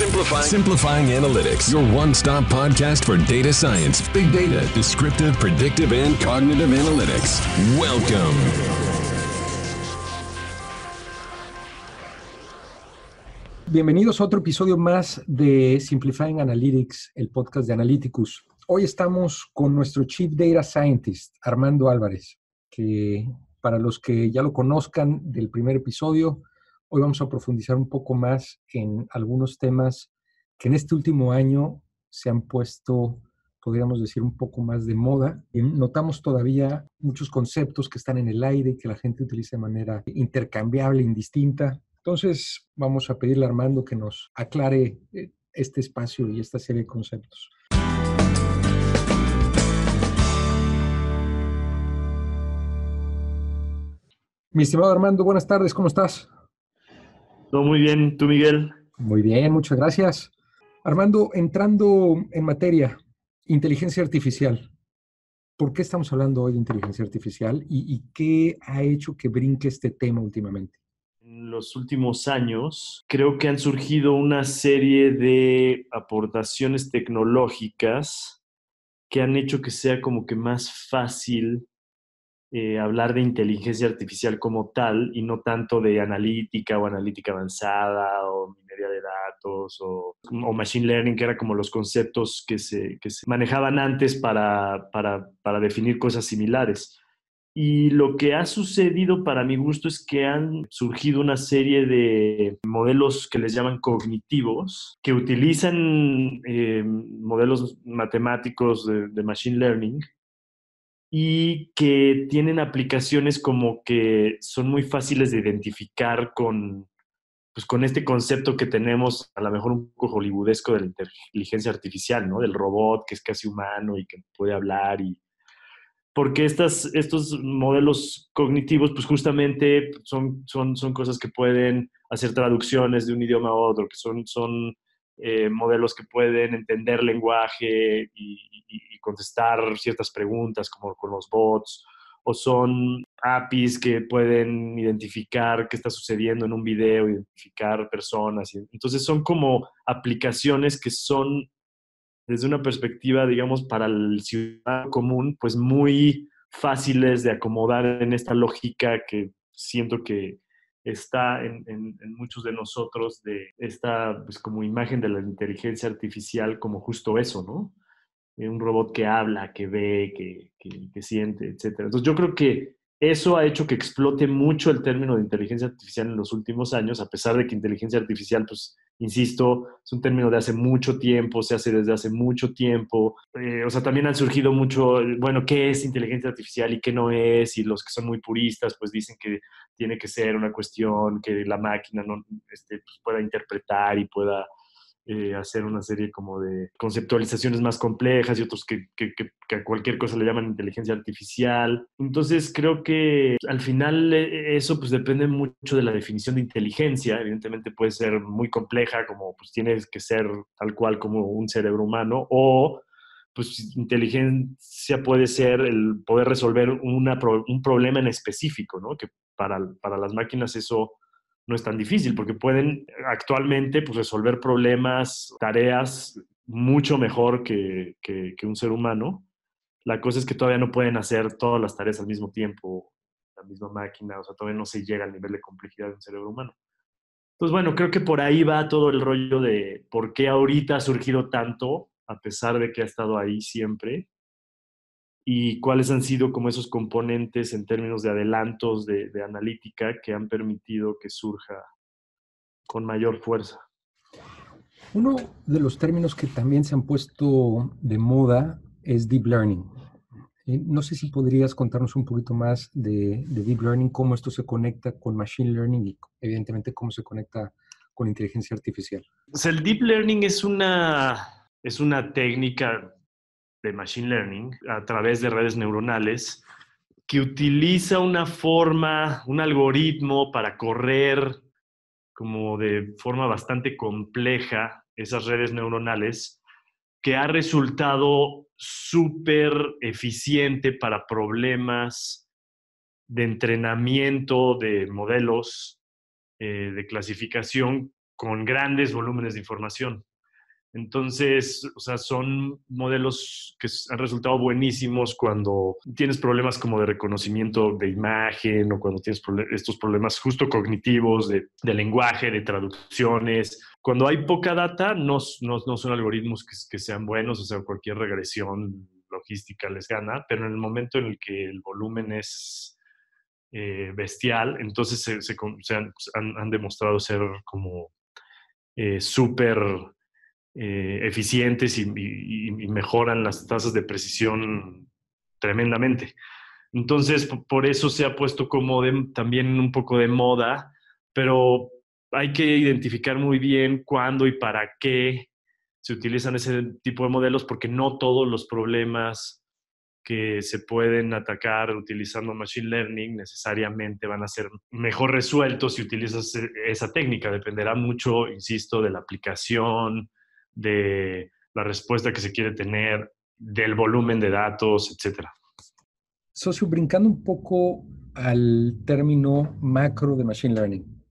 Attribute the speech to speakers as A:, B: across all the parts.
A: Simplifying. Simplifying Analytics, your one stop podcast for data science, big data, descriptive, predictive, and cognitive analytics. Welcome.
B: Bienvenidos a otro episodio más de Simplifying Analytics, el podcast de Analyticus. Hoy estamos con nuestro Chief Data Scientist, Armando Álvarez, que para los que ya lo conozcan del primer episodio, hoy vamos a profundizar un poco más en algunos temas que en este último año se han puesto, podríamos decir, un poco más de moda. Notamos todavía muchos conceptos que están en el aire y que la gente utiliza de manera intercambiable, indistinta. Entonces, vamos a pedirle a Armando que nos aclare eh, este espacio y esta serie de conceptos. Mi estimado Armando, buenas tardes, ¿cómo estás?
C: Todo muy bien, ¿tú Miguel?
B: Muy bien, muchas gracias. Armando, entrando en materia, inteligencia artificial. ¿Por qué estamos hablando hoy de inteligencia artificial y, y qué ha hecho que brinque este tema últimamente?
C: En los últimos años creo que han surgido una serie de aportaciones tecnológicas que han hecho que sea como que más fácil eh, hablar de inteligencia artificial como tal y no tanto de analítica o analítica avanzada o minería de datos o, o machine learning, que eran como los conceptos que se, que se manejaban antes para, para, para definir cosas similares. Y lo que ha sucedido para mi gusto es que han surgido una serie de modelos que les llaman cognitivos, que utilizan eh, modelos matemáticos de, de machine learning y que tienen aplicaciones como que son muy fáciles de identificar con, pues con este concepto que tenemos, a lo mejor un poco hollywoodesco de la inteligencia artificial, ¿no? Del robot que es casi humano y que puede hablar y... Porque estas, estos modelos cognitivos, pues justamente son, son, son cosas que pueden hacer traducciones de un idioma a otro, que son, son eh, modelos que pueden entender lenguaje y, y, contestar ciertas preguntas como con los bots, o son APIs que pueden identificar qué está sucediendo en un video, identificar personas. Entonces son como aplicaciones que son, desde una perspectiva, digamos, para el ciudadano común, pues muy fáciles de acomodar en esta lógica que siento que, está en, muchos de nosotros de esta pues, como imagen de la inteligencia artificial como justo eso, ¿no? Eh, un robot que habla, que ve, que, que, que siente, etc. Entonces yo creo que eso ha hecho que explote mucho el término de inteligencia artificial en los últimos años, a pesar de que inteligencia artificial, pues, insisto, es un término de hace mucho tiempo, se hace desde hace mucho tiempo. Eh, o sea, también han surgido mucho, bueno, ¿qué es inteligencia artificial y qué no es? Y los que son muy puristas, pues dicen que tiene que ser una cuestión que la máquina no, este, pues, pueda interpretar y pueda eh, hacer una serie como de conceptualizaciones más complejas y otros que, a cualquier cosa le llaman inteligencia artificial. Entonces creo que al final eh, eso pues depende mucho de la definición de inteligencia. Evidentemente puede ser muy compleja, como pues tienes que ser tal cual como un cerebro humano, o pues inteligencia puede ser el poder resolver un problema en específico, ¿no? Que para, para las máquinas eso no es tan difícil porque pueden actualmente pues, resolver problemas, tareas mucho mejor que, que, un ser humano. La cosa es que todavía no pueden hacer todas las tareas al mismo tiempo, la misma máquina, o sea, todavía no se llega al nivel de complejidad de un cerebro humano. Entonces, bueno, creo que por ahí va todo el rollo de por qué ahorita ha surgido tanto, a pesar de que ha estado ahí siempre, y cuáles han sido como esos componentes en términos de adelantos de, de, analítica que han permitido que surja con mayor fuerza.
B: Uno de los términos que también se han puesto de moda es deep learning. No sé si podrías contarnos un poquito más de, de deep learning, cómo esto se conecta con machine learning y evidentemente cómo se conecta con inteligencia artificial.
C: Pues el deep learning es una, es una técnica de Machine Learning a través de redes neuronales que utiliza una forma, un algoritmo para correr como de forma bastante compleja esas redes neuronales que ha resultado súper eficiente para problemas de entrenamiento de modelos eh, de clasificación con grandes volúmenes de información. Entonces, o sea, son modelos que han resultado buenísimos cuando tienes problemas como de reconocimiento de imagen o cuando tienes estos problemas justo cognitivos de, lenguaje, de traducciones. Cuando hay poca data, no, no, son algoritmos que, sean buenos, o sea, cualquier regresión logística les gana, pero en el momento en el que el volumen es eh, bestial, entonces se, han, demostrado ser como eh, súper eh, eficientes y, mejoran las tasas de precisión tremendamente. Entonces, por eso se ha puesto como también un poco de moda, pero hay que identificar muy bien cuándo y para qué se utilizan ese tipo de modelos, porque no todos los problemas que se pueden atacar utilizando Machine Learning necesariamente van a ser mejor resueltos si utilizas e, esa técnica. Dependerá mucho, insisto, de la aplicación, de la respuesta que se quiere tener, del volumen de datos, etc.
B: Socio, brincando un poco al término macro de Machine Learning.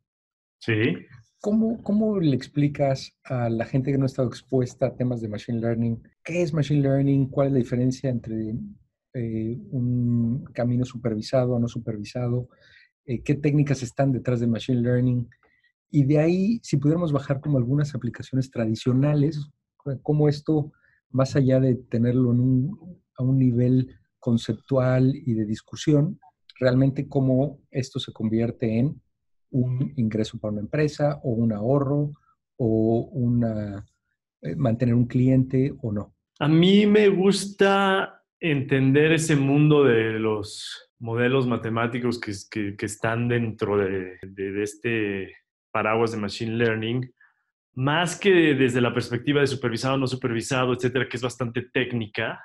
C: Sí.
B: ¿Cómo, ¿Cómo le explicas a la gente que no ha estado expuesta a temas de Machine Learning qué es Machine Learning? ¿Cuál es la diferencia entre eh, un camino supervisado o no supervisado? Eh, ¿Qué técnicas están detrás de Machine Learning? Y de ahí, si pudiéramos bajar como algunas aplicaciones tradicionales, como esto, más allá de tenerlo a un nivel conceptual y de discusión, realmente cómo esto se convierte en un ingreso para una empresa o un ahorro o una, eh, mantener un cliente o no.
C: A mí me gusta entender ese mundo de los modelos matemáticos que, que, están dentro de, de, este paraguas de Machine Learning, más que desde la perspectiva de supervisado, no supervisado, etcétera, que es bastante técnica,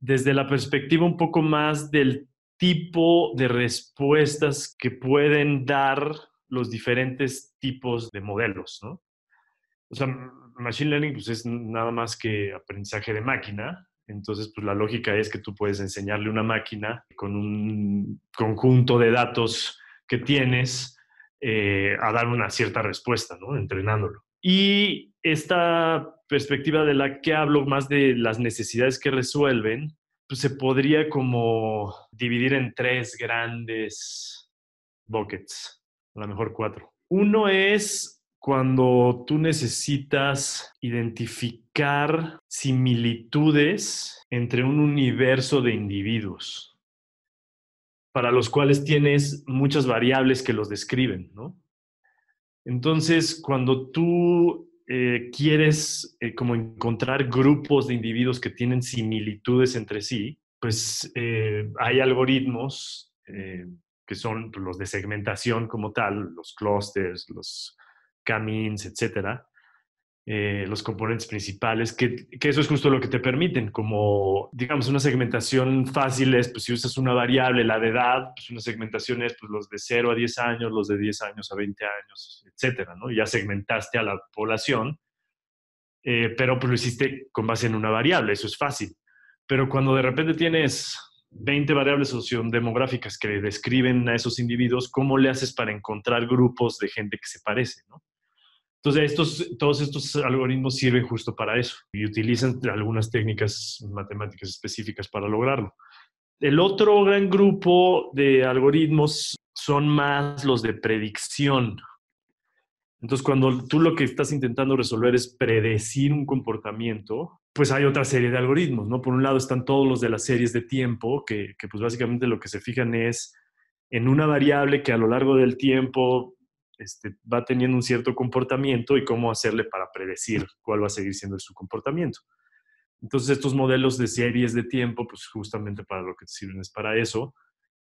C: desde la perspectiva un poco más del tipo de respuestas que pueden dar los diferentes tipos de modelos, ¿no? O sea, Machine Learning pues, es nada más que aprendizaje de máquina, entonces, pues la lógica es que tú puedes enseñarle una máquina con un conjunto de datos que tienes eh, a dar una cierta respuesta. Entrenándolo. Y esta perspectiva de la que hablo, más de las necesidades que resuelven, pues se podría como dividir en tres grandes buckets, a lo mejor cuatro. Uno es cuando tú necesitas identificar similitudes entre un universo de individuos para los cuales tienes muchas variables que los describen, ¿no? Entonces, cuando tú eh, quieres eh, como encontrar grupos de individuos que tienen similitudes entre sí, pues eh, hay algoritmos que son los de segmentación como tal, los clusters, los camins, etcétera, eh, los componentes principales, que, eso es justo lo que te permiten, como digamos una segmentación fácil es, pues si usas una variable, la de edad, pues una segmentación es pues, los de 0 a 10 años, los de 10 años a 20 años, etcétera, ¿no? Ya segmentaste a la población, eh, pero pues lo hiciste con base en una variable, eso es fácil. Pero cuando de repente tienes 20 variables sociodemográficas que describen a esos individuos, ¿cómo le haces para encontrar grupos de gente que se parece, ¿no? Entonces, estos, todos estos algoritmos sirven justo para eso y utilizan algunas técnicas matemáticas específicas para lograrlo. El otro gran grupo de algoritmos son más los de predicción. Entonces, cuando tú lo que estás intentando resolver es predecir un comportamiento, pues hay otra serie de algoritmos, ¿no? Por un lado están todos los de las series de tiempo, que, que pues básicamente lo que se fijan es en una variable que a lo largo del tiempo este, va teniendo un cierto comportamiento y cómo hacerle para predecir cuál va a seguir siendo su comportamiento. Entonces, estos modelos de series de tiempo, pues justamente para lo que sirven es para eso.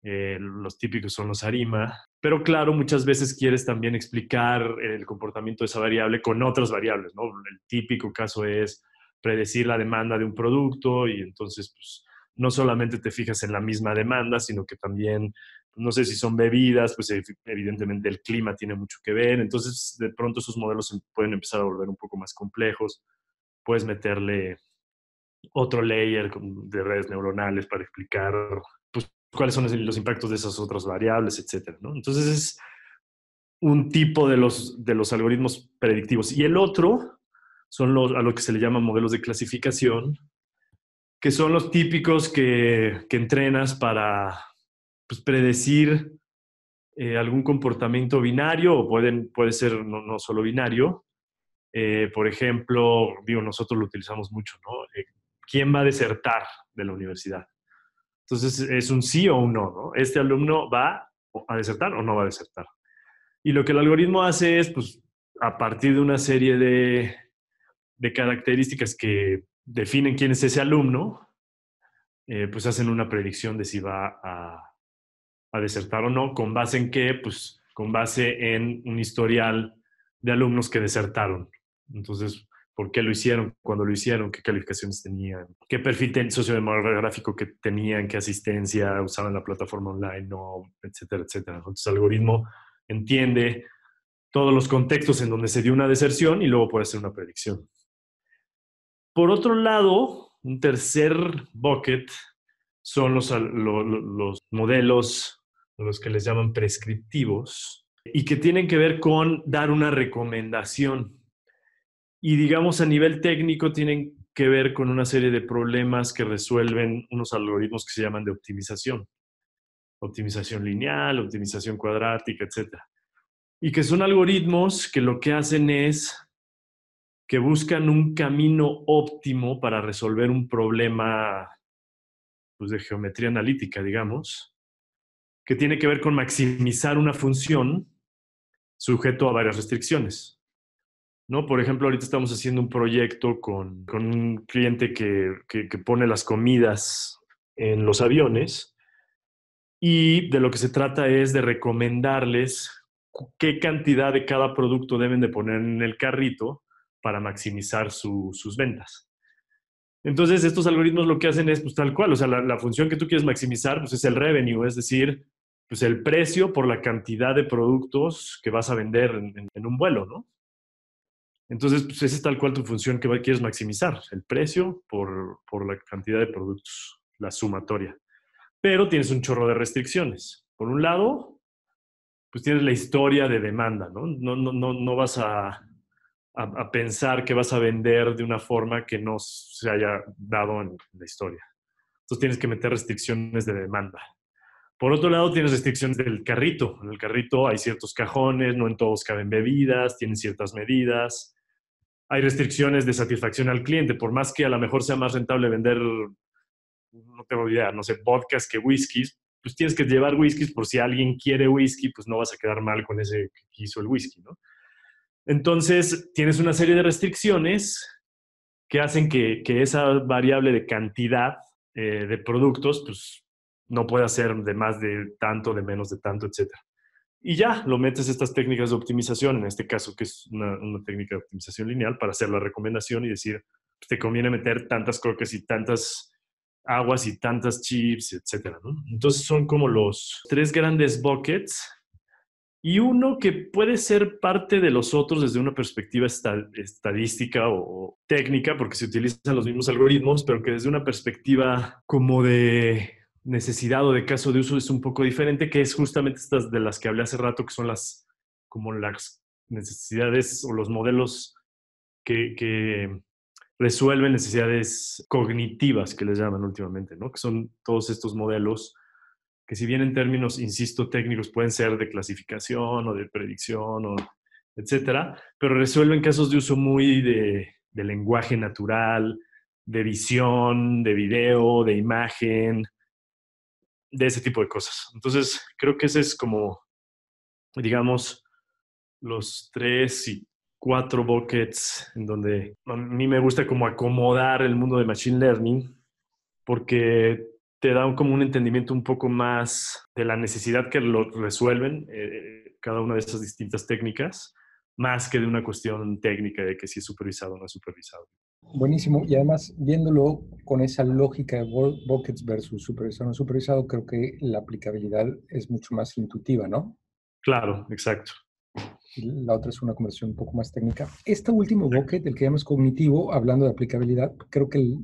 C: Eh, los típicos son los ARIMA, pero claro, muchas veces quieres también explicar el comportamiento de esa variable con otras variables, ¿no? El típico caso es predecir la demanda de un producto y entonces, pues, no solamente te fijas en la misma demanda, sino que también no sé si son bebidas, pues evidentemente el clima tiene mucho que ver, entonces de pronto esos modelos pueden empezar a volver un poco más complejos, puedes meterle otro layer de redes neuronales para explicar pues, cuáles son los impactos de esas otras variables, etc. ¿no? Entonces es un tipo de los, de los algoritmos predictivos. Y el otro son los, a lo que se le llaman modelos de clasificación, que son los típicos que, que entrenas para pues, predecir eh, algún comportamiento binario o pueden, puede ser no, solo binario. Eh, por ejemplo, digo, nosotros lo utilizamos mucho, ¿no? Eh, ¿Quién va a desertar de la universidad? Entonces, es un sí o un no, ¿no? ¿Este alumno va a desertar o no va a desertar? Y lo que el algoritmo hace es, pues, a partir de una serie de, de características que definen quién es ese alumno, pues hacen una predicción de si va a, a desertar o no, con base en qué, pues con base en un historial de alumnos que desertaron. Entonces, ¿por qué lo hicieron? ¿Cuándo lo hicieron? ¿Qué calificaciones tenían? ¿Qué perfil sociodemográfico que tenían? ¿Qué asistencia usaban la plataforma online? No, etcétera, etcétera. Entonces, el algoritmo entiende todos los contextos en donde se dio una deserción y luego puede hacer una predicción. Por otro lado, un tercer bucket son los, los modelos los que les llaman prescriptivos, y que tienen que ver con dar una recomendación. Y digamos a nivel técnico tienen que ver con una serie de problemas que resuelven unos algoritmos que se llaman de optimización. Optimización lineal, optimización cuadrática, etc. Y que son algoritmos que lo que hacen es que buscan un camino óptimo para resolver un problema pues, de geometría analítica, digamos, que tiene que ver con maximizar una función sujeto a varias restricciones. ¿no? Por ejemplo, ahorita estamos haciendo un proyecto con, un cliente que, que, pone las comidas en los aviones y de lo que se trata es de recomendarles qué cantidad de cada producto deben de poner en el carrito para maximizar sus ventas. Entonces, estos algoritmos lo que hacen es, pues tal cual, o sea, la, la, función que tú quieres maximizar, pues es el revenue, es decir, pues el precio por la cantidad de productos que vas a vender en, un vuelo, ¿no? Entonces, pues esa es tal cual tu función que quieres maximizar, el precio por, por la cantidad de productos, la sumatoria. Pero tienes un chorro de restricciones. Por un lado, pues tienes la historia de demanda, ¿no? No, no, no, no vas a, a, pensar que vas a vender de una forma que no se haya dado en la historia. Entonces tienes que meter restricciones de demanda. Por otro lado, tienes restricciones del carrito. En el carrito hay ciertos cajones, no en todos caben bebidas, tienen ciertas medidas. Hay restricciones de satisfacción al cliente. Por más que a lo mejor sea más rentable vender, no tengo idea, no sé, vodkas que whiskies, pues tienes que llevar whiskies por si alguien quiere whisky, pues no vas a quedar mal con ese que quiso el whisky, ¿no? Entonces, tienes una serie de restricciones que hacen que, esa variable de cantidad eh, de productos, pues no puede hacer de más de tanto, de menos de tanto, etc. Y ya lo metes estas técnicas de optimización, en este caso que es una, técnica de optimización lineal, para hacer la recomendación y decir, pues, te conviene meter tantas croques y tantas aguas y tantas chips, etc. Entonces son como los tres grandes buckets y uno que puede ser parte de los otros desde una perspectiva estadística o técnica, porque se utilizan los mismos algoritmos, pero que desde una perspectiva como de necesidad o de caso de uso es un poco diferente, que es justamente estas de las que hablé hace rato, que son las como las necesidades o los modelos que, que resuelven necesidades cognitivas que les llaman últimamente, ¿no? Que son todos estos modelos que si bien en términos, insisto, técnicos pueden ser de clasificación o de predicción o etcétera, pero resuelven casos de uso muy de, lenguaje natural, de visión, de video, de imagen, de ese tipo de cosas. Entonces, creo que ese es como, digamos, los tres y cuatro buckets en donde a mí me gusta como acomodar el mundo de Machine Learning porque te da como un entendimiento un poco más de la necesidad que lo resuelven eh, cada una de esas distintas técnicas, más que de una cuestión técnica de que si es supervisado o no es supervisado.
B: Buenísimo. Y además, viéndolo con esa lógica de buckets versus supervisado no supervisado, creo que la aplicabilidad es mucho más intuitiva, ¿no?
C: Claro, exacto.
B: la otra es una conversión un poco más técnica. Este último bucket, el que llamamos cognitivo, hablando de aplicabilidad, creo que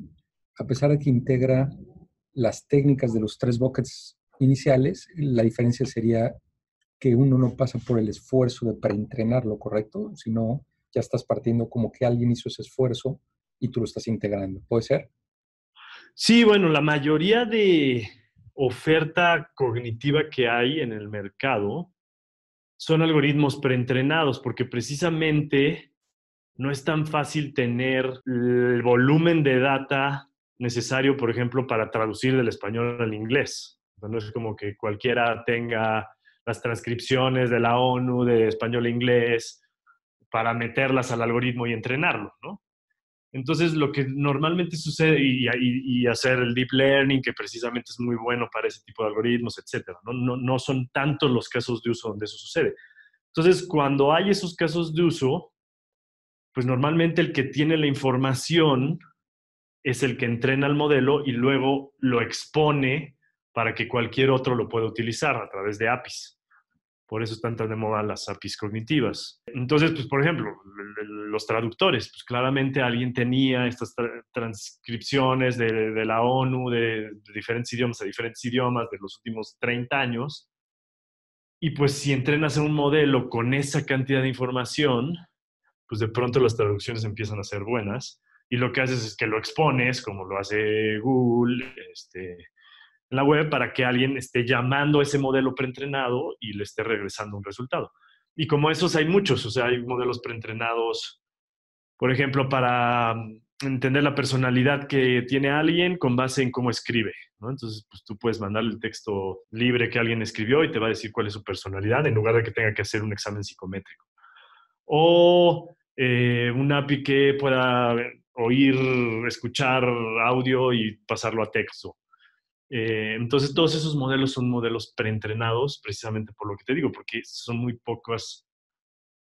B: a pesar de que integra las técnicas de los tres buckets iniciales, la diferencia sería que uno no pasa por el esfuerzo de preentrenarlo, ¿correcto? Sino ya estás partiendo como que alguien hizo ese esfuerzo y tú lo estás integrando. ¿Puede ser?
C: Sí, bueno, la mayoría de oferta cognitiva que hay en el mercado son algoritmos preentrenados, porque precisamente no es tan fácil tener el volumen de data necesario, por ejemplo, para traducir del español al inglés. No es como que cualquiera tenga las transcripciones de la ONU de español a inglés para meterlas al algoritmo y entrenarlo, ¿no? Entonces, lo que normalmente sucede, y, hacer el deep learning, que precisamente es muy bueno para ese tipo de algoritmos, etcétera, ¿no? No, no son tantos los casos de uso donde eso sucede. Entonces, cuando hay esos casos de uso, pues normalmente el que tiene la información es el que entrena el modelo y luego lo expone para que cualquier otro lo pueda utilizar a través de APIs. Por eso están tan de moda las APIs cognitivas. Entonces, pues, por ejemplo, los traductores, pues claramente alguien tenía estas transcripciones de, la ONU de, diferentes idiomas a diferentes idiomas de los últimos 30 años. Y pues si entrenas a un modelo con esa cantidad de información, pues de pronto las traducciones empiezan a ser buenas y lo que haces es que lo expones, como lo hace Google, este, en la web, para que alguien esté llamando a ese modelo preentrenado y le esté regresando un resultado. Y como esos hay muchos, o sea, hay modelos preentrenados, por ejemplo, para mm, entender la personalidad que tiene alguien con base en cómo escribe. Entonces, pues tú puedes mandarle el texto libre que alguien escribió y te va a decir cuál es su personalidad en lugar de que tenga que hacer un examen psicométrico. O eh, un API que pueda oír, escuchar audio y pasarlo a texto. Eh, entonces, todos esos modelos son modelos preentrenados, precisamente por lo que te digo, porque son muy pocas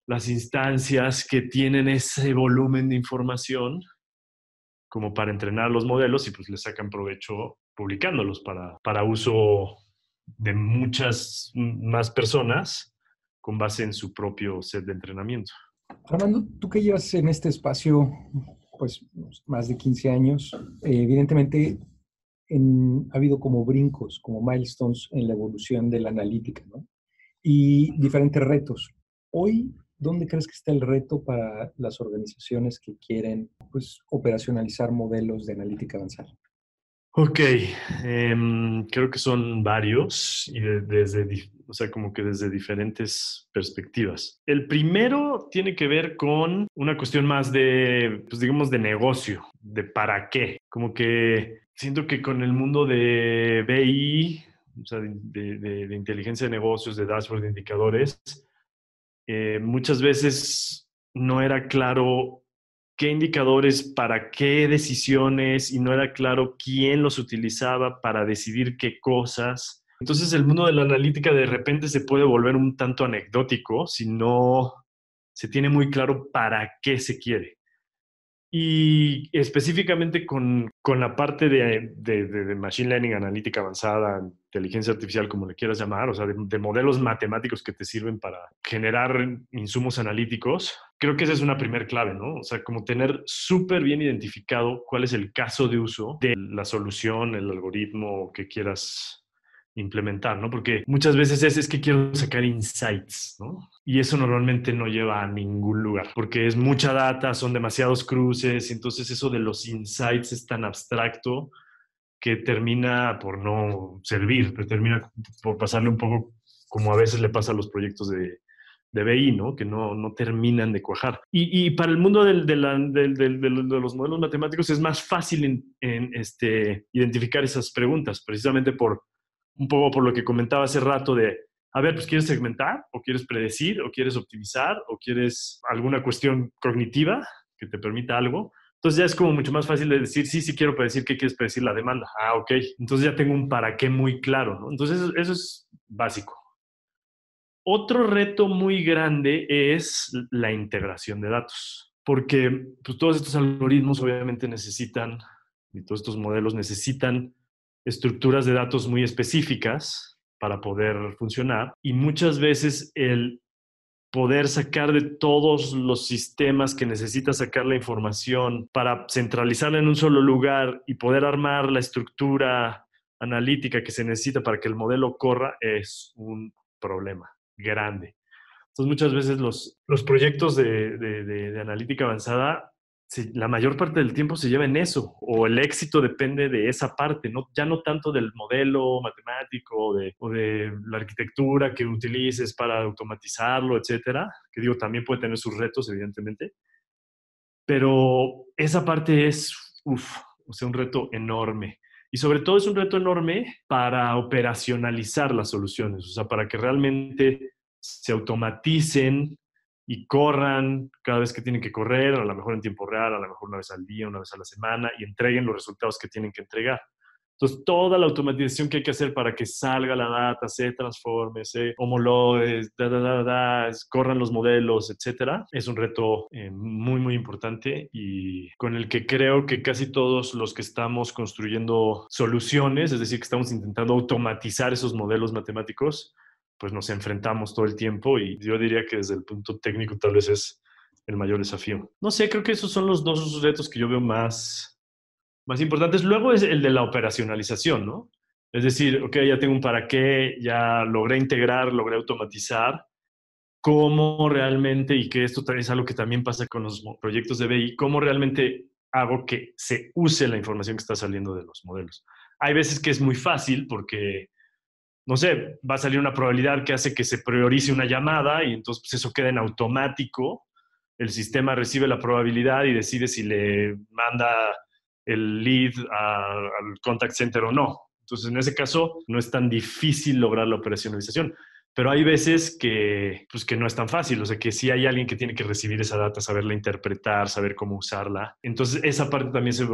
C: las instancias que tienen ese volumen de información como para entrenar los modelos y pues le sacan provecho publicándolos para, para uso de muchas más personas con base en su propio set de entrenamiento.
B: Armando, tú que llevas en este espacio pues más de 15 años, eh, evidentemente ha habido como brincos, como milestones en la evolución de la analítica. Y diferentes retos. Hoy, ¿dónde crees que está el reto para las organizaciones que quieren pues, operacionalizar modelos de analítica avanzada?
C: Ok, em, creo que son varios y desde, o sea, como que desde diferentes perspectivas. El primero tiene que ver con una cuestión más de, pues digamos, de negocio, de para qué. Como que siento que con el mundo de BI, o sea, de, inteligencia de negocios, de dashboard, de indicadores, eh, muchas veces no era claro qué indicadores, para qué decisiones y no era claro quién los utilizaba para decidir qué cosas. Entonces el mundo de la analítica de repente se puede volver un tanto anecdótico si no se tiene muy claro para qué se quiere. Y específicamente con, con la parte de, de, Machine Learning, analítica avanzada, inteligencia artificial, como le quieras llamar, o sea, de, modelos matemáticos que te sirven para generar insumos analíticos, creo que esa es una primer clave, ¿no? O sea, como tener súper bien identificado cuál es el caso de uso de la solución, el algoritmo que quieras implementar, ¿no? Porque muchas veces es, es que quiero sacar insights, ¿no? Y eso normalmente no lleva a ningún lugar, porque es mucha data, son demasiados cruces, entonces eso de los insights es tan abstracto que termina por no servir, pero termina por pasarle un poco como a veces le pasa a los proyectos de, de BI, ¿no? Que no, no terminan de cuajar. Y, y para el mundo del, de, de, los modelos matemáticos es más fácil en, este, identificar esas preguntas, precisamente por un poco por lo que comentaba hace rato de, a ver, pues quieres segmentar o quieres predecir o quieres optimizar o quieres alguna cuestión cognitiva que te permita algo. Entonces ya es como mucho más fácil de decir, sí, sí quiero predecir qué quieres predecir la demanda. Ah, ok. Entonces ya tengo un para qué muy claro, ¿no? Entonces eso, es básico. Otro reto muy grande es la integración de datos, porque pues, todos estos algoritmos obviamente necesitan, y todos estos modelos necesitan estructuras de datos muy específicas para poder funcionar y muchas veces el poder sacar de todos los sistemas que necesita sacar la información para centralizarla en un solo lugar y poder armar la estructura analítica que se necesita para que el modelo corra es un problema grande. Entonces muchas veces los, los proyectos de, de, analítica avanzada, la mayor parte del tiempo se lleva en eso, o el éxito depende de esa parte, ¿no? ya no tanto del modelo matemático o de, la arquitectura que utilices para automatizarlo, etcétera, que digo, también puede tener sus retos, evidentemente, pero esa parte es, uff, o un reto enorme. Y sobre todo es un reto enorme para operacionalizar las soluciones, o sea, para que realmente se automaticen y corran cada vez que tienen que correr, a lo mejor en tiempo real, a lo mejor una vez al día, una vez a la semana, y entreguen los resultados que tienen que entregar. Entonces, toda la automatización que hay que hacer para que salga la data, se transforme, se homologue, corran los modelos, etcétera, es un reto eh, muy, muy importante y con el que creo que casi todos los que estamos construyendo soluciones, es decir, que estamos intentando automatizar esos modelos matemáticos, pues nos enfrentamos todo el tiempo y yo diría que desde el punto técnico tal vez es el mayor desafío. No sé, creo que esos son los dos retos que yo veo más más importantes. Luego es el de la operacionalización, ¿no? Es decir, ok, ya tengo un para qué, ya logré integrar, logré automatizar. ¿Cómo realmente, y que esto es algo que también pasa con los proyectos de BI, cómo realmente hago que se use la información que está saliendo de los modelos? Hay veces que es muy fácil porque, no sé, va a salir una probabilidad que hace que se priorice una llamada y entonces pues, eso queda en automático. El sistema recibe la probabilidad y decide si le manda el lead al contact center o no. Entonces, en ese caso, no es tan difícil lograr la operacionalización. Pero hay veces que, pues, que no es tan fácil, o sea, que sí hay alguien que tiene que recibir esa data, saberla interpretar, saber cómo usarla. Entonces, esa parte también se,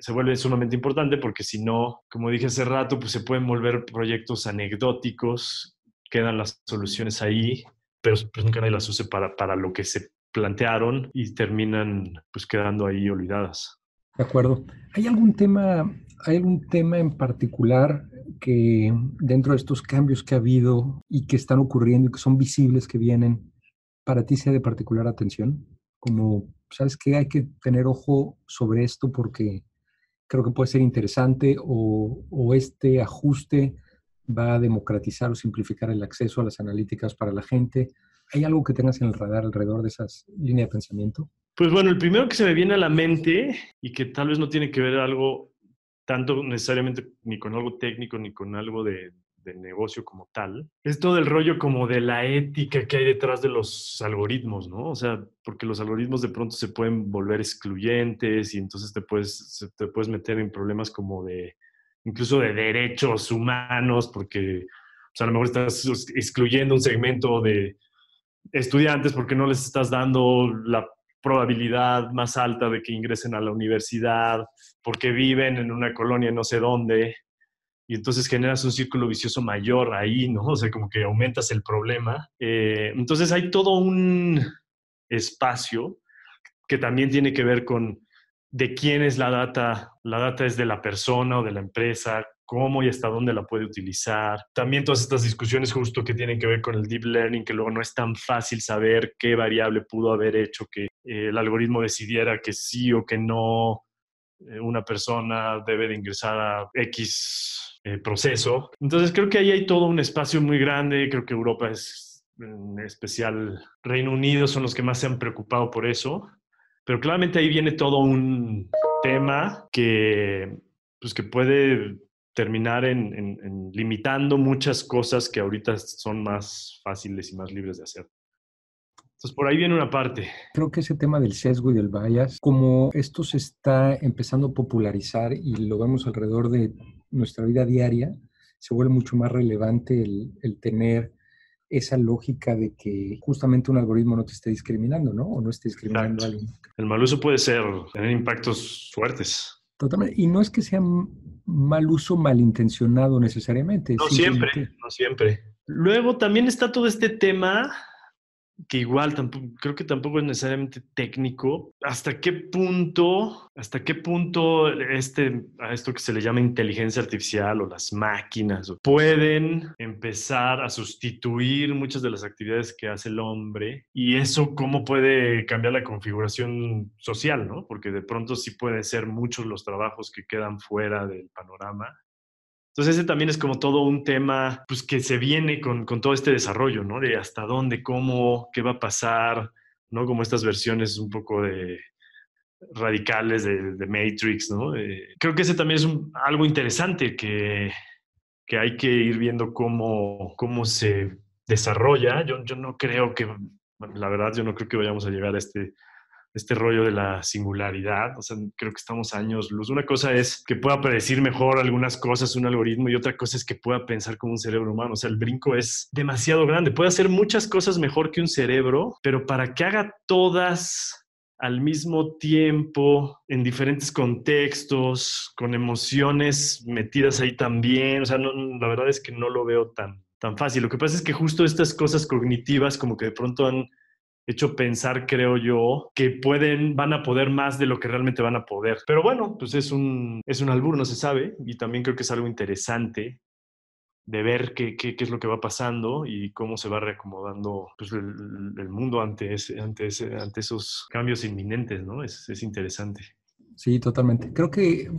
C: se vuelve sumamente importante porque si no, como dije hace rato, pues se pueden volver proyectos anecdóticos, quedan las soluciones ahí, pero pues, nunca nadie las use para, para lo que se plantearon y terminan pues quedando ahí olvidadas.
B: De acuerdo. ¿Hay algún tema, hay algún tema en particular que dentro de estos cambios que ha habido y que están ocurriendo y que son visibles, que vienen, para ti sea de particular atención? Como, ¿sabes qué? Hay que tener ojo sobre esto porque creo que puede ser interesante o, este ajuste va a democratizar o simplificar el acceso a las analíticas para la gente. ¿Hay algo que tengas en el radar alrededor de esas líneas de pensamiento?
C: Pues bueno, el primero que se me viene a la mente y que tal vez no tiene que ver algo tanto necesariamente ni con algo técnico ni con algo de, negocio como tal, es todo el rollo como de la ética que hay detrás de los algoritmos, ¿no? O sea, porque los algoritmos de pronto se pueden volver excluyentes y entonces te puedes, te puedes meter en problemas como de, incluso de derechos humanos, porque a lo mejor estás excluyendo un segmento de estudiantes porque no les estás dando la probabilidad más alta de que ingresen a la universidad, porque viven en una colonia no sé dónde, y entonces generas un círculo vicioso mayor ahí, ¿no? O sea, como que aumentas el problema. Eh, entonces hay todo un espacio que también tiene que ver con de quién es la data. La data es de la persona o de la empresa, cómo y hasta dónde la puede utilizar. También todas estas discusiones justo que tienen que ver con el deep learning, que luego no es tan fácil saber qué variable pudo haber hecho que eh, el algoritmo decidiera que sí o que no una persona debe de ingresar a X eh, proceso. Entonces creo que ahí hay todo un espacio muy grande, creo que Europa es en especial Reino Unido son los que más se han preocupado por eso, pero claramente ahí viene todo un tema que pues que puede terminar en, limitando muchas cosas que ahorita son más fáciles y más libres de hacer. Entonces, por ahí viene una parte.
B: Creo que ese tema del sesgo y del bias, como esto se está empezando a popularizar y lo vemos alrededor de nuestra vida diaria, se vuelve mucho más relevante el, tener esa lógica de que justamente un algoritmo no te esté discriminando, ¿no? O no esté discriminando a alguien.
C: El mal uso puede ser, tener impactos fuertes.
B: Totalmente. Y no es que sea mal uso malintencionado necesariamente.
C: No siempre, no siempre. Luego también está todo este tema que igual tampoco, creo que tampoco es necesariamente técnico. ¿Hasta qué punto, hasta qué punto este, a esto que se le llama inteligencia artificial o las máquinas pueden empezar a sustituir muchas de las actividades que hace el hombre? Y eso cómo puede cambiar la configuración social, ¿no? Porque de pronto sí pueden ser muchos los trabajos que quedan fuera del panorama Entonces ese también es como todo un tema pues, que se viene con, con, todo este desarrollo, ¿no? De hasta dónde, cómo, qué va a pasar, ¿no? Como estas versiones un poco de radicales de, de Matrix, ¿no? Eh, creo que ese también es un, algo interesante que, que, hay que ir viendo cómo, cómo se desarrolla. Yo, yo no creo que, la verdad, yo no creo que vayamos a llegar a este este rollo de la singularidad. O sea, creo que estamos años luz. Una cosa es que pueda predecir mejor algunas cosas un algoritmo y otra cosa es que pueda pensar como un cerebro humano. O sea, el brinco es demasiado grande. Puede hacer muchas cosas mejor que un cerebro, pero para que haga todas al mismo tiempo, en diferentes contextos, con emociones metidas ahí también. O sea, la verdad es que no lo veo tan, tan fácil. Lo que pasa es que justo estas cosas cognitivas como que de pronto han hecho pensar, creo yo, que pueden, van a poder más de lo que realmente van a poder. Pero bueno, pues es un, es un albur, no se sabe, y también creo que es algo interesante de ver qué, qué, qué es lo que va pasando y cómo se va reacomodando pues, el, mundo ante, ese, ante, ese, ante esos cambios inminentes, ¿no? Es, es interesante.
B: Sí, totalmente. Creo que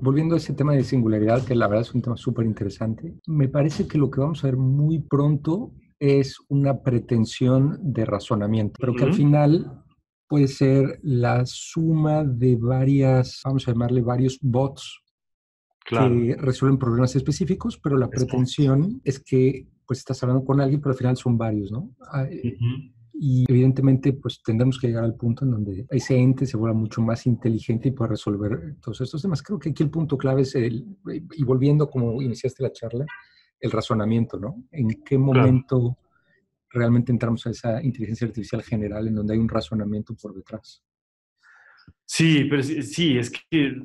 B: volviendo a ese tema de singularidad, que la verdad es un tema súper interesante, me parece que lo que vamos a ver muy pronto es una pretensión de razonamiento, pero que al final puede ser la suma de varias, vamos a llamarle varios bots que resuelven problemas específicos, pero la pretensión es que pues estás hablando con alguien, pero al final son varios, ¿no? Ah, eh, y evidentemente pues tendremos que llegar al punto en donde ese ente se vuelva mucho más inteligente y pueda resolver todos estos temas. Creo que aquí el punto clave es el, y volviendo como iniciaste la charla, el razonamiento, ¿no? ¿En qué momento realmente entramos a esa inteligencia artificial general en donde hay un razonamiento por detrás?
C: Sí, pero sí, es que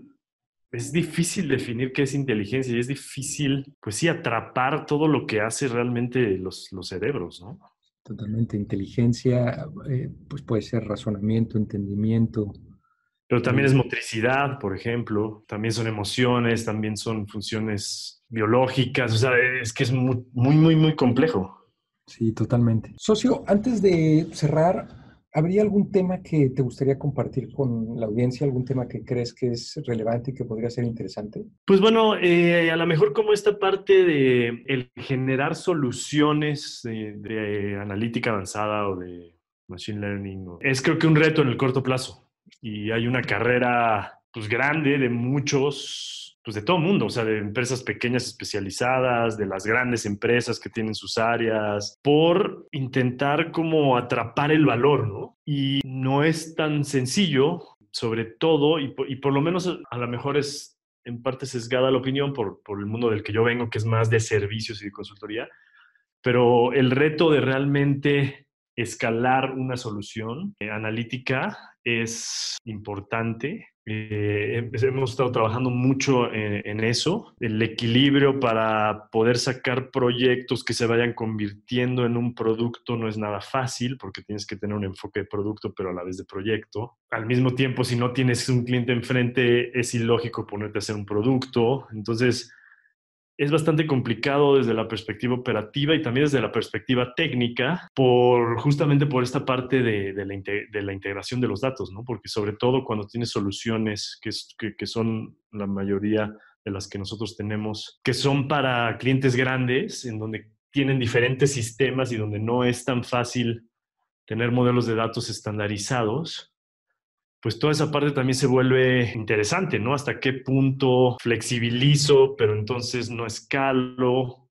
C: es difícil definir qué es inteligencia y es difícil, pues sí, atrapar todo lo que hace realmente los, los cerebros, ¿no?
B: Totalmente. Inteligencia, eh, pues puede ser razonamiento, entendimiento,
C: pero también es motricidad, por ejemplo, también son emociones, también son funciones biológicas, o sea, es que es muy, muy, muy complejo.
B: Sí, totalmente. Socio, antes de cerrar, ¿habría algún tema que te gustaría compartir con la audiencia? ¿Algún tema que crees que es relevante y que podría ser interesante?
C: Pues bueno, eh, a lo mejor como esta parte de el generar soluciones de, de analítica avanzada o de machine learning, es creo que un reto en el corto plazo y hay una carrera pues grande de muchos, pues de todo mundo, o sea, de empresas pequeñas especializadas, de las grandes empresas que tienen sus áreas, por intentar como atrapar el valor, ¿no? Y no es tan sencillo, sobre todo, y por, lo menos a lo mejor es en parte sesgada la opinión por, por el mundo del que yo vengo, que es más de servicios y de consultoría, pero el reto de realmente escalar una solución eh, analítica es importante. Eh, hemos estado trabajando mucho en, eso, el equilibrio para poder sacar proyectos que se vayan convirtiendo en un producto no es nada fácil porque tienes que tener un enfoque de producto pero a la vez de proyecto. Al mismo tiempo, si no tienes un cliente enfrente, es ilógico ponerte a hacer un producto. Entonces, es bastante complicado desde la perspectiva operativa y también desde la perspectiva técnica, por justamente por esta parte de, la, integración de los datos, ¿no? Porque sobre todo cuando tienes soluciones que, que, son la mayoría de las que nosotros tenemos, que son para clientes grandes, en donde tienen diferentes sistemas y donde no es tan fácil tener modelos de datos estandarizados, pues toda esa parte también se vuelve interesante, ¿no? Hasta qué punto flexibilizo, pero entonces no escalo,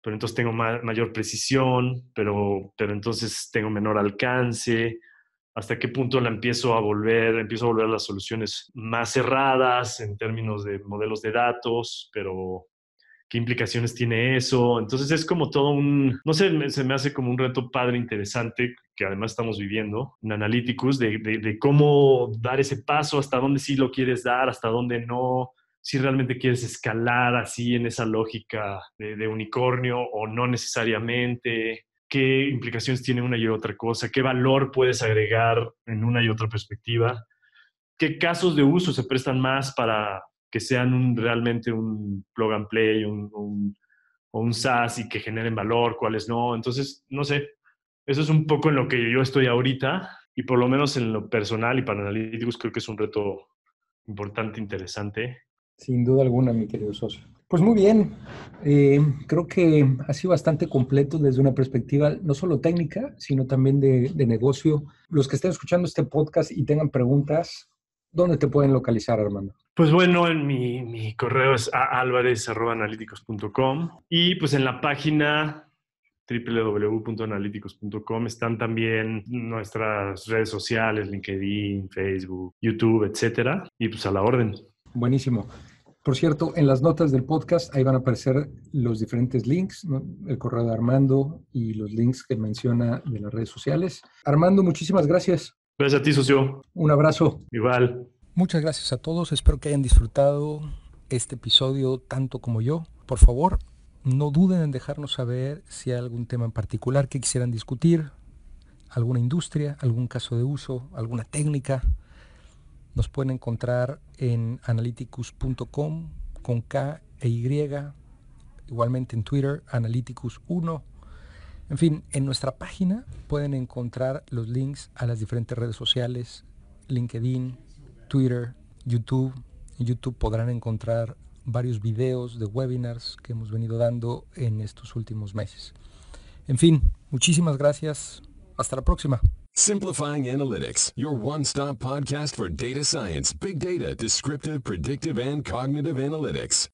C: pero entonces tengo mayor precisión, pero, pero entonces tengo menor alcance. Hasta qué punto la empiezo a volver, empiezo a volver las soluciones más cerradas en términos de modelos de datos, pero qué implicaciones tiene eso. Entonces es como todo un, no sé, se me hace como un reto padre interesante que además estamos viviendo en Analyticus, de, de, cómo dar ese paso, hasta dónde sí lo quieres dar, hasta dónde no, si realmente quieres escalar así en esa lógica de, de unicornio o no necesariamente qué implicaciones tiene una y otra cosa, qué valor puedes agregar en una y otra perspectiva, qué casos de uso se prestan más para, que sean realmente un plug and play un, o un SaaS y que generen valor, cuáles no. Entonces, no sé, eso es un poco en lo que yo estoy ahorita y por lo menos en lo personal y para analíticos creo que es un reto importante, interesante.
B: Sin duda alguna, mi querido socio. Pues muy bien, eh, creo que ha sido bastante completo desde una perspectiva no solo técnica, sino también de, negocio. Los que estén escuchando este podcast y tengan preguntas, ¿dónde te pueden localizar, Armando?
C: Pues bueno, en mi, correo es alvarez.analíticos.com y pues en la página www.analíticos.com están también nuestras redes sociales, LinkedIn, Facebook, YouTube, etcétera, y pues a la orden.
B: Buenísimo. Por cierto, en las notas del podcast ahí van a aparecer los diferentes links, el correo de Armando y los links que menciona de las redes sociales. Armando, muchísimas gracias.
C: Gracias a ti, socio.
B: Un abrazo.
C: Igual.
B: Muchas gracias a todos. Espero que hayan disfrutado este episodio tanto como yo. Por favor, no duden en dejarnos saber si hay algún tema en particular que quisieran discutir, alguna industria, algún caso de uso, alguna técnica nos pueden encontrar en analyticus.com con K e Y, igualmente en Twitter, analyticus1. En fin, en nuestra página pueden encontrar los links a las diferentes redes sociales, LinkedIn, Twitter, YouTube. En YouTube podrán encontrar varios videos de webinars que hemos venido dando en estos últimos meses. En fin, muchísimas gracias. Hasta la próxima.
A: Simplifying Analytics, your one stop podcast for data science, big data, descriptive, predictive, and cognitive analytics.